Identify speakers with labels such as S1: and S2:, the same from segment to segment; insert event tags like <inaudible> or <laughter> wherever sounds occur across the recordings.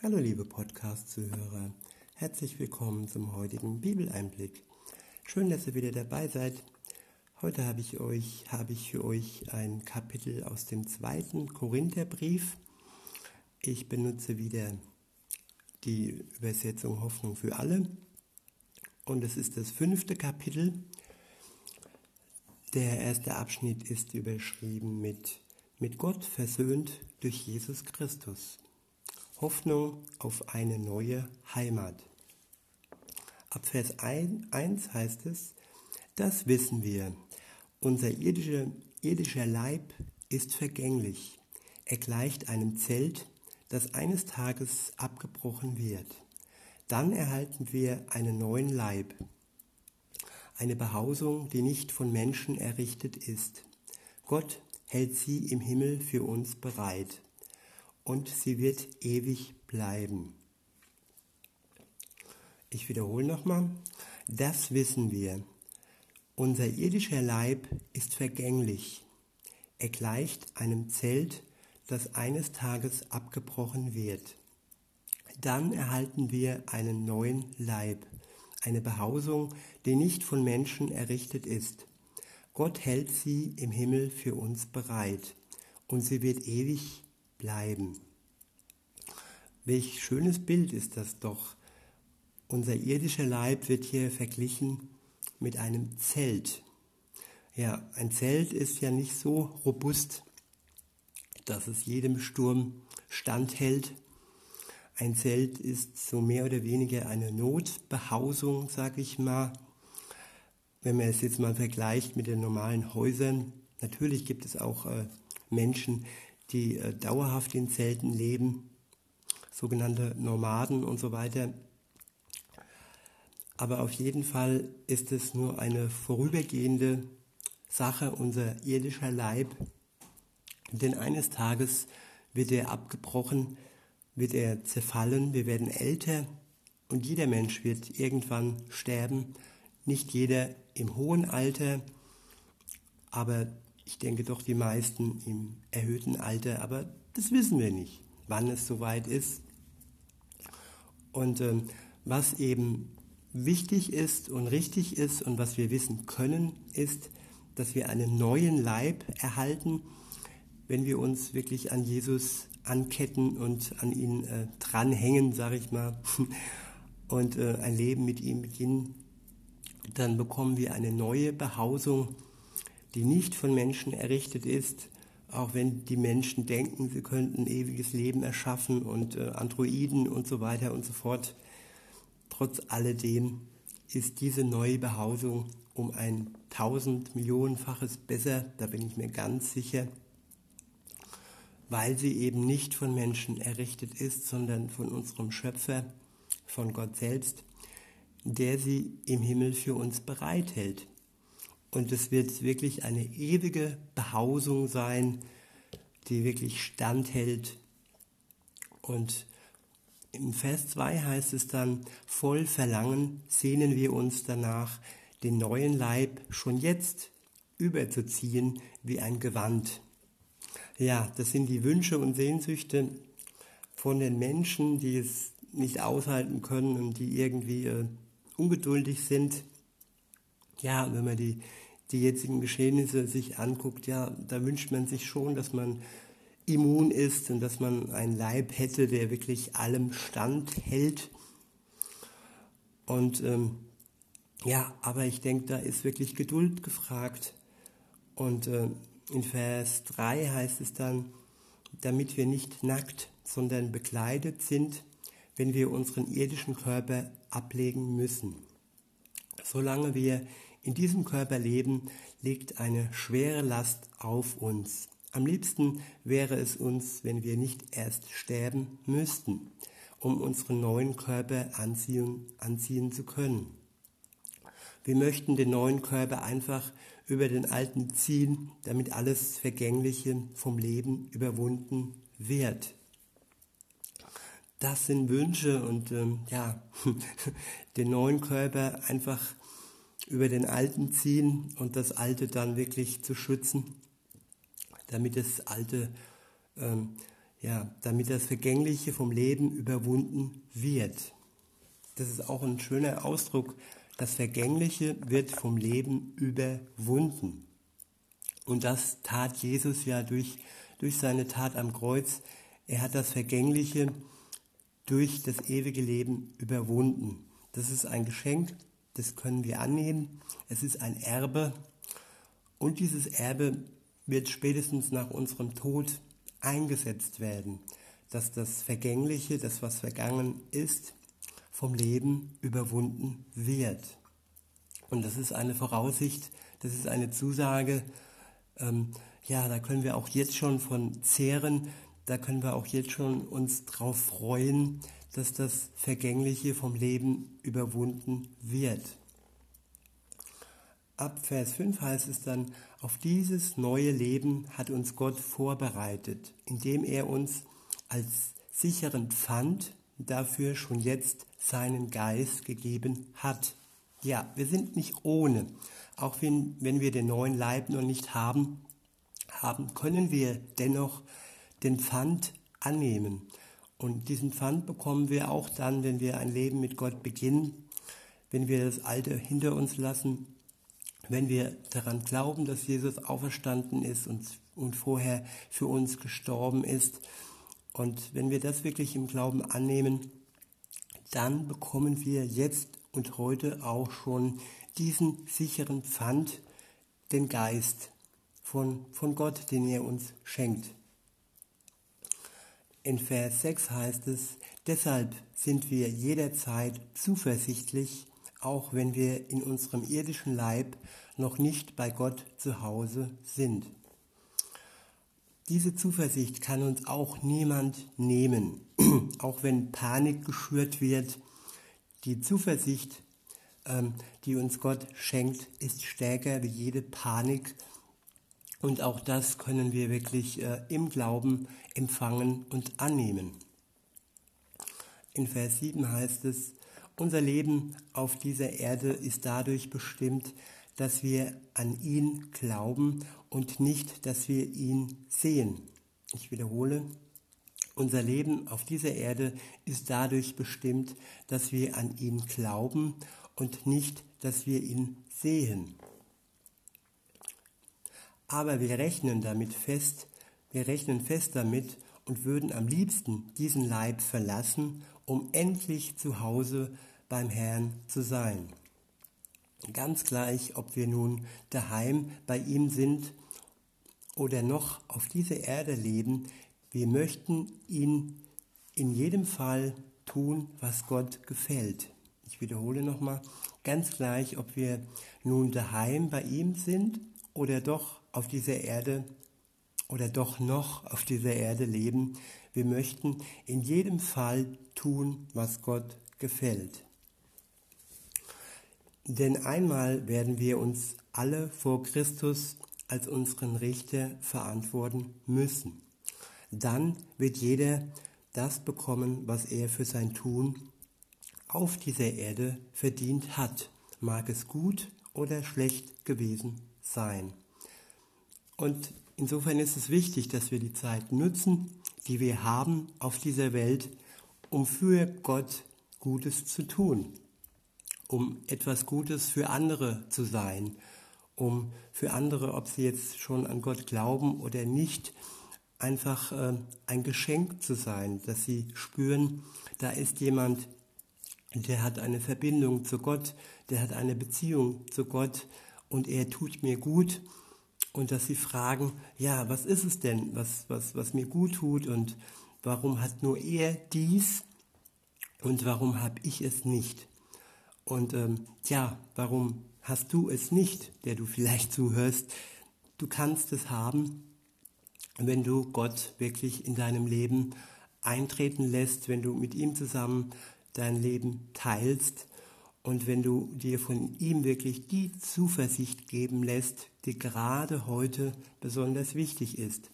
S1: Hallo liebe Podcast-Zuhörer, herzlich willkommen zum heutigen Bibeleinblick. Schön, dass ihr wieder dabei seid. Heute habe ich euch, habe ich für euch ein Kapitel aus dem zweiten Korintherbrief. Ich benutze wieder die Übersetzung Hoffnung für alle. Und es ist das fünfte Kapitel. Der erste Abschnitt ist überschrieben mit Mit Gott versöhnt durch Jesus Christus. Hoffnung auf eine neue Heimat. Ab Vers 1 heißt es, das wissen wir. Unser irdischer, irdischer Leib ist vergänglich. Er gleicht einem Zelt, das eines Tages abgebrochen wird. Dann erhalten wir einen neuen Leib, eine Behausung, die nicht von Menschen errichtet ist. Gott hält sie im Himmel für uns bereit und sie wird ewig bleiben. Ich wiederhole nochmal, das wissen wir. Unser irdischer Leib ist vergänglich. Er gleicht einem Zelt, das eines Tages abgebrochen wird. Dann erhalten wir einen neuen Leib, eine Behausung, die nicht von Menschen errichtet ist. Gott hält sie im Himmel für uns bereit und sie wird ewig bleiben. Welch schönes Bild ist das doch. Unser irdischer Leib wird hier verglichen mit einem Zelt. Ja, ein Zelt ist ja nicht so robust, dass es jedem Sturm standhält. Ein Zelt ist so mehr oder weniger eine Notbehausung, sag ich mal. Wenn man es jetzt mal vergleicht mit den normalen Häusern, natürlich gibt es auch äh, Menschen, die äh, dauerhaft in Zelten leben, sogenannte Nomaden und so weiter. Aber auf jeden Fall ist es nur eine vorübergehende Sache, unser irdischer Leib. Denn eines Tages wird er abgebrochen, wird er zerfallen, wir werden älter und jeder Mensch wird irgendwann sterben. Nicht jeder im hohen Alter, aber ich denke doch die meisten im erhöhten Alter, aber das wissen wir nicht, wann es soweit ist. Und ähm, was eben wichtig ist und richtig ist und was wir wissen können, ist, dass wir einen neuen Leib erhalten, wenn wir uns wirklich an Jesus anketten und an ihn äh, dranhängen, sage ich mal, <laughs> und äh, ein Leben mit ihm beginnen, dann bekommen wir eine neue Behausung die nicht von Menschen errichtet ist, auch wenn die Menschen denken, sie könnten ewiges Leben erschaffen und äh, Androiden und so weiter und so fort. Trotz alledem ist diese neue Behausung um ein tausend Millionenfaches besser, da bin ich mir ganz sicher, weil sie eben nicht von Menschen errichtet ist, sondern von unserem Schöpfer, von Gott selbst, der sie im Himmel für uns bereithält. Und es wird wirklich eine ewige Behausung sein, die wirklich standhält. Und im Vers 2 heißt es dann, voll Verlangen sehnen wir uns danach, den neuen Leib schon jetzt überzuziehen wie ein Gewand. Ja, das sind die Wünsche und Sehnsüchte von den Menschen, die es nicht aushalten können und die irgendwie äh, ungeduldig sind ja, wenn man die, die jetzigen Geschehnisse sich anguckt, ja, da wünscht man sich schon, dass man immun ist und dass man einen Leib hätte, der wirklich allem standhält. Und ähm, ja, aber ich denke, da ist wirklich Geduld gefragt. Und äh, in Vers 3 heißt es dann, damit wir nicht nackt, sondern bekleidet sind, wenn wir unseren irdischen Körper ablegen müssen. Solange wir in diesem Körper leben, liegt eine schwere Last auf uns. Am liebsten wäre es uns, wenn wir nicht erst sterben müssten, um unseren neuen Körper anziehen, anziehen zu können. Wir möchten den neuen Körper einfach über den alten ziehen, damit alles Vergängliche vom Leben überwunden wird. Das sind Wünsche und ähm, ja, <laughs> den neuen Körper einfach über den Alten ziehen und das Alte dann wirklich zu schützen, damit das Alte ähm, ja, damit das Vergängliche vom Leben überwunden wird. Das ist auch ein schöner Ausdruck. Das Vergängliche wird vom Leben überwunden. Und das tat Jesus ja durch, durch seine Tat am Kreuz. Er hat das Vergängliche durch das ewige Leben überwunden. Das ist ein Geschenk, das können wir annehmen. Es ist ein Erbe. Und dieses Erbe wird spätestens nach unserem Tod eingesetzt werden, dass das Vergängliche, das was vergangen ist, vom Leben überwunden wird. Und das ist eine Voraussicht, das ist eine Zusage, ähm, ja, da können wir auch jetzt schon von zehren, da können wir auch jetzt schon uns drauf freuen, dass das Vergängliche vom Leben überwunden wird. Ab Vers 5 heißt es dann, auf dieses neue Leben hat uns Gott vorbereitet, indem er uns als sicheren Pfand dafür schon jetzt seinen Geist gegeben hat. Ja, wir sind nicht ohne. Auch wenn, wenn wir den neuen Leib noch nicht haben, haben, können wir dennoch den Pfand annehmen. Und diesen Pfand bekommen wir auch dann, wenn wir ein Leben mit Gott beginnen, wenn wir das Alte hinter uns lassen wenn wir daran glauben, dass Jesus auferstanden ist und, und vorher für uns gestorben ist, und wenn wir das wirklich im Glauben annehmen, dann bekommen wir jetzt und heute auch schon diesen sicheren Pfand, den Geist von, von Gott, den er uns schenkt. In Vers 6 heißt es, deshalb sind wir jederzeit zuversichtlich, auch wenn wir in unserem irdischen Leib noch nicht bei Gott zu Hause sind. Diese Zuversicht kann uns auch niemand nehmen, <clears throat> auch wenn Panik geschürt wird. Die Zuversicht, ähm, die uns Gott schenkt, ist stärker wie jede Panik. Und auch das können wir wirklich äh, im Glauben empfangen und annehmen. In Vers 7 heißt es, unser Leben auf dieser Erde ist dadurch bestimmt, dass wir an ihn glauben und nicht, dass wir ihn sehen. Ich wiederhole, unser Leben auf dieser Erde ist dadurch bestimmt, dass wir an ihn glauben und nicht, dass wir ihn sehen. Aber wir rechnen damit fest, wir rechnen fest damit und würden am liebsten diesen Leib verlassen, um endlich zu Hause beim Herrn zu sein. Ganz gleich, ob wir nun daheim bei ihm sind oder noch auf dieser Erde leben, wir möchten ihn in jedem Fall tun, was Gott gefällt. Ich wiederhole nochmal, ganz gleich, ob wir nun daheim bei ihm sind oder doch auf dieser Erde oder doch noch auf dieser Erde leben, wir möchten in jedem Fall tun, was Gott gefällt. Denn einmal werden wir uns alle vor Christus als unseren Richter verantworten müssen. Dann wird jeder das bekommen, was er für sein Tun auf dieser Erde verdient hat, mag es gut oder schlecht gewesen sein. Und insofern ist es wichtig, dass wir die Zeit nutzen, die wir haben auf dieser Welt, um für Gott Gutes zu tun um etwas Gutes für andere zu sein, um für andere, ob sie jetzt schon an Gott glauben oder nicht, einfach äh, ein Geschenk zu sein, dass sie spüren, da ist jemand, der hat eine Verbindung zu Gott, der hat eine Beziehung zu Gott und er tut mir gut und dass sie fragen, ja, was ist es denn, was, was, was mir gut tut und warum hat nur er dies und warum habe ich es nicht? Und ähm, ja, warum hast du es nicht, der du vielleicht <laughs> zuhörst? Du kannst es haben, wenn du Gott wirklich in deinem Leben eintreten lässt, wenn du mit ihm zusammen dein Leben teilst und wenn du dir von ihm wirklich die Zuversicht geben lässt, die gerade heute besonders wichtig ist,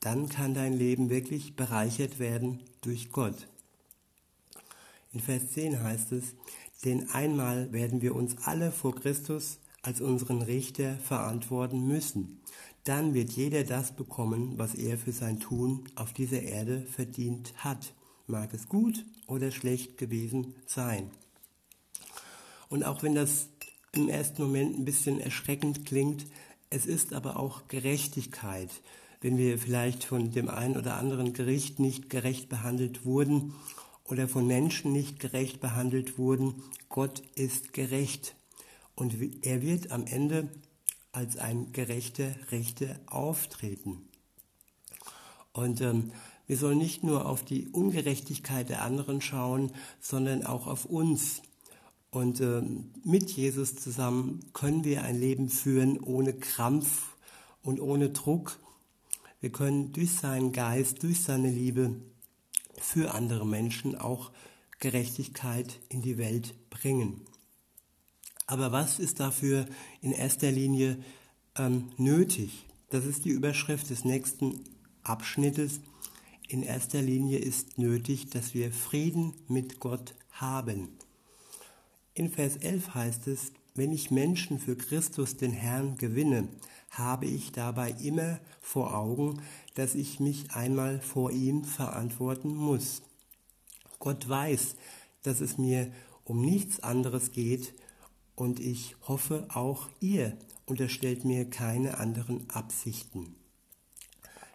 S1: dann kann dein Leben wirklich bereichert werden durch Gott. In Vers 10 heißt es, denn einmal werden wir uns alle vor Christus als unseren Richter verantworten müssen. dann wird jeder das bekommen, was er für sein Tun auf dieser Erde verdient hat, mag es gut oder schlecht gewesen sein. Und auch wenn das im ersten Moment ein bisschen erschreckend klingt, es ist aber auch Gerechtigkeit, wenn wir vielleicht von dem einen oder anderen Gericht nicht gerecht behandelt wurden oder von Menschen nicht gerecht behandelt wurden. Gott ist gerecht und er wird am Ende als ein gerechter Richter auftreten. Und ähm, wir sollen nicht nur auf die Ungerechtigkeit der anderen schauen, sondern auch auf uns. Und äh, mit Jesus zusammen können wir ein Leben führen ohne Krampf und ohne Druck. Wir können durch seinen Geist, durch seine Liebe für andere Menschen auch Gerechtigkeit in die Welt bringen. Aber was ist dafür in erster Linie ähm, nötig? Das ist die Überschrift des nächsten Abschnittes. In erster Linie ist nötig, dass wir Frieden mit Gott haben. In Vers 11 heißt es, wenn ich Menschen für Christus den Herrn gewinne, habe ich dabei immer vor Augen, dass ich mich einmal vor ihm verantworten muss. Gott weiß, dass es mir um nichts anderes geht und ich hoffe auch ihr unterstellt mir keine anderen Absichten.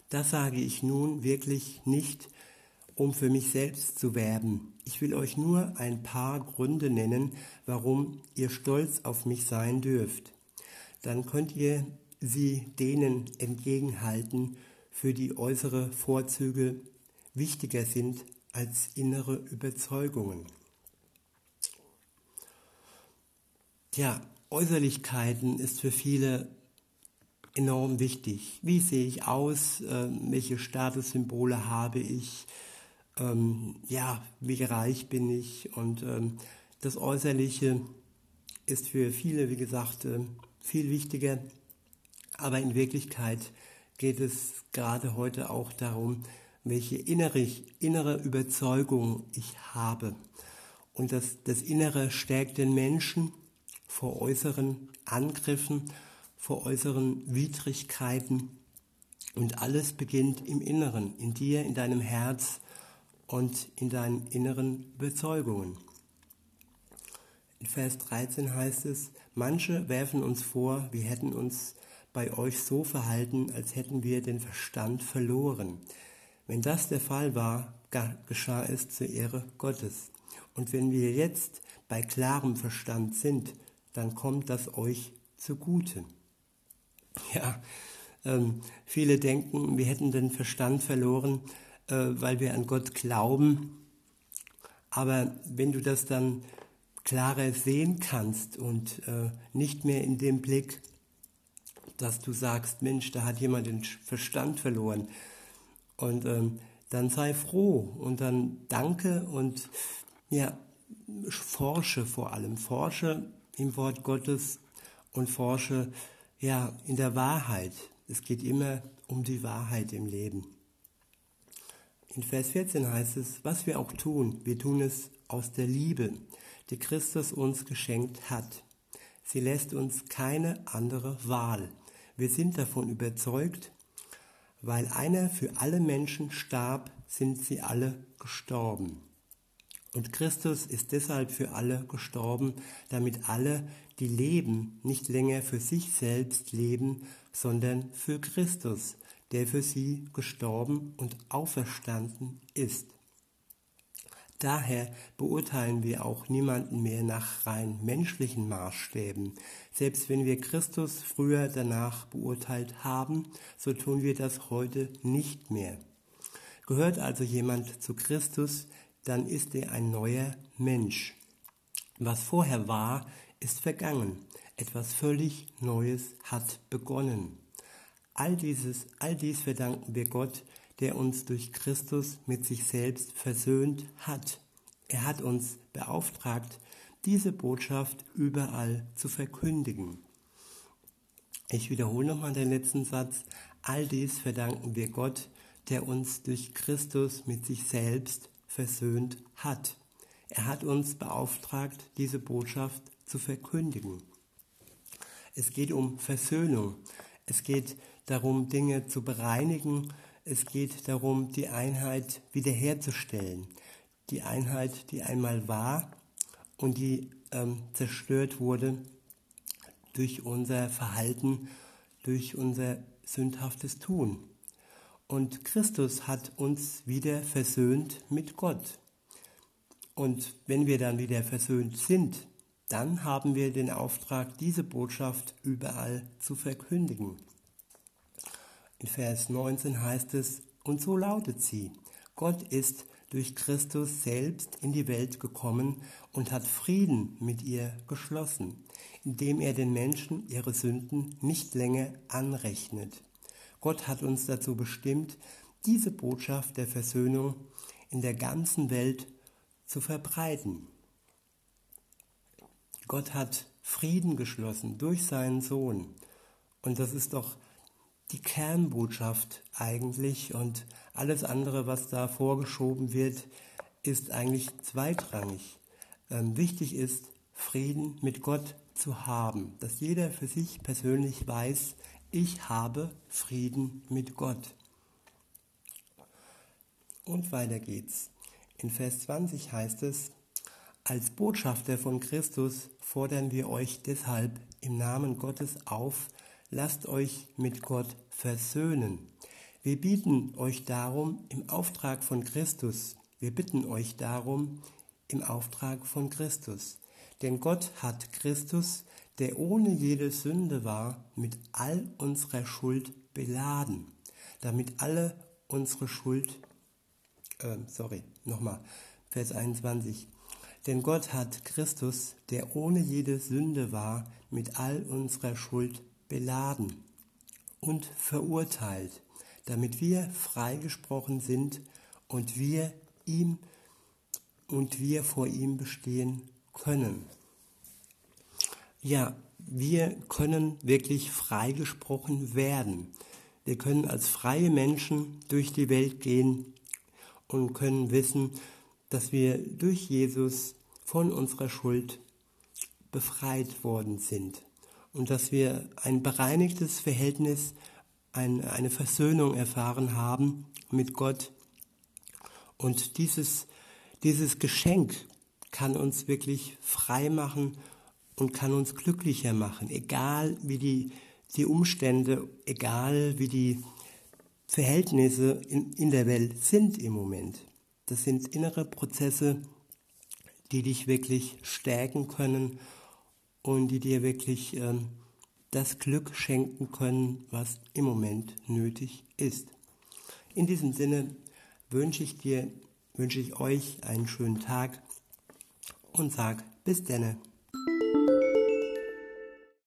S1: Das sage ich nun wirklich nicht, um für mich selbst zu werben. Ich will euch nur ein paar Gründe nennen, warum ihr stolz auf mich sein dürft. Dann könnt ihr sie denen entgegenhalten, für die äußere Vorzüge wichtiger sind als innere Überzeugungen. Tja, Äußerlichkeiten ist für viele enorm wichtig. Wie sehe ich aus? Äh, welche Statussymbole habe ich? Ähm, ja, wie reich bin ich und ähm, das Äußerliche ist für viele, wie gesagt, äh, viel wichtiger. Aber in Wirklichkeit geht es gerade heute auch darum, welche innere, innere Überzeugung ich habe. Und das, das Innere stärkt den Menschen vor äußeren Angriffen, vor äußeren Widrigkeiten. Und alles beginnt im Inneren, in dir, in deinem Herz, und in deinen inneren Bezeugungen. In Vers 13 heißt es, manche werfen uns vor, wir hätten uns bei euch so verhalten, als hätten wir den Verstand verloren. Wenn das der Fall war, geschah es zur Ehre Gottes. Und wenn wir jetzt bei klarem Verstand sind, dann kommt das euch zugute. Ja, ähm, viele denken, wir hätten den Verstand verloren, weil wir an Gott glauben. Aber wenn du das dann klarer sehen kannst und äh, nicht mehr in dem Blick, dass du sagst, Mensch, da hat jemand den Verstand verloren. Und ähm, dann sei froh und dann danke und ja, forsche vor allem, forsche im Wort Gottes und forsche ja in der Wahrheit. Es geht immer um die Wahrheit im Leben. In Vers 14 heißt es, was wir auch tun, wir tun es aus der Liebe, die Christus uns geschenkt hat. Sie lässt uns keine andere Wahl. Wir sind davon überzeugt, weil einer für alle Menschen starb, sind sie alle gestorben. Und Christus ist deshalb für alle gestorben, damit alle, die leben, nicht länger für sich selbst leben, sondern für Christus, der für sie gestorben und auferstanden ist. Daher beurteilen wir auch niemanden mehr nach rein menschlichen Maßstäben. Selbst wenn wir Christus früher danach beurteilt haben, so tun wir das heute nicht mehr. Gehört also jemand zu Christus, dann ist er ein neuer Mensch. Was vorher war, ist vergangen. Etwas völlig Neues hat begonnen. All dieses, all dies verdanken wir Gott, der uns durch Christus mit sich selbst versöhnt hat. Er hat uns beauftragt, diese Botschaft überall zu verkündigen. Ich wiederhole nochmal den letzten Satz. All dies verdanken wir Gott, der uns durch Christus mit sich selbst versöhnt hat. Er hat uns beauftragt, diese Botschaft zu verkündigen. Es geht um Versöhnung. Es geht darum, Dinge zu bereinigen. Es geht darum, die Einheit wiederherzustellen. Die Einheit, die einmal war und die ähm, zerstört wurde durch unser Verhalten, durch unser sündhaftes Tun. Und Christus hat uns wieder versöhnt mit Gott. Und wenn wir dann wieder versöhnt sind, dann haben wir den Auftrag, diese Botschaft überall zu verkündigen. In Vers 19 heißt es, und so lautet sie, Gott ist durch Christus selbst in die Welt gekommen und hat Frieden mit ihr geschlossen, indem er den Menschen ihre Sünden nicht länger anrechnet. Gott hat uns dazu bestimmt, diese Botschaft der Versöhnung in der ganzen Welt zu verbreiten. Gott hat Frieden geschlossen durch seinen Sohn. Und das ist doch die Kernbotschaft eigentlich. Und alles andere, was da vorgeschoben wird, ist eigentlich zweitrangig. Ähm, wichtig ist, Frieden mit Gott zu haben, dass jeder für sich persönlich weiß, ich habe Frieden mit Gott. Und weiter geht's. In Vers 20 heißt es, als Botschafter von Christus fordern wir euch deshalb im Namen Gottes auf, lasst euch mit Gott versöhnen. Wir bieten euch darum im Auftrag von Christus, wir bitten euch darum im Auftrag von Christus. Denn Gott hat Christus, der ohne jede Sünde war, mit all unserer Schuld beladen, damit alle unsere Schuld, äh, sorry, nochmal, Vers 21, denn Gott hat Christus, der ohne jede Sünde war, mit all unserer Schuld beladen und verurteilt, damit wir freigesprochen sind und wir ihm und wir vor ihm bestehen können. Ja, wir können wirklich freigesprochen werden. Wir können als freie Menschen durch die Welt gehen und können wissen, dass wir durch Jesus von unserer Schuld befreit worden sind und dass wir ein bereinigtes Verhältnis, ein, eine Versöhnung erfahren haben mit Gott. Und dieses, dieses Geschenk kann uns wirklich frei machen und kann uns glücklicher machen, egal wie die, die Umstände, egal wie die Verhältnisse in, in der Welt sind im Moment. Das sind innere Prozesse, die dich wirklich stärken können und die dir wirklich äh, das Glück schenken können, was im Moment nötig ist. In diesem Sinne wünsche ich dir, wünsche ich euch einen schönen Tag und sag bis denne.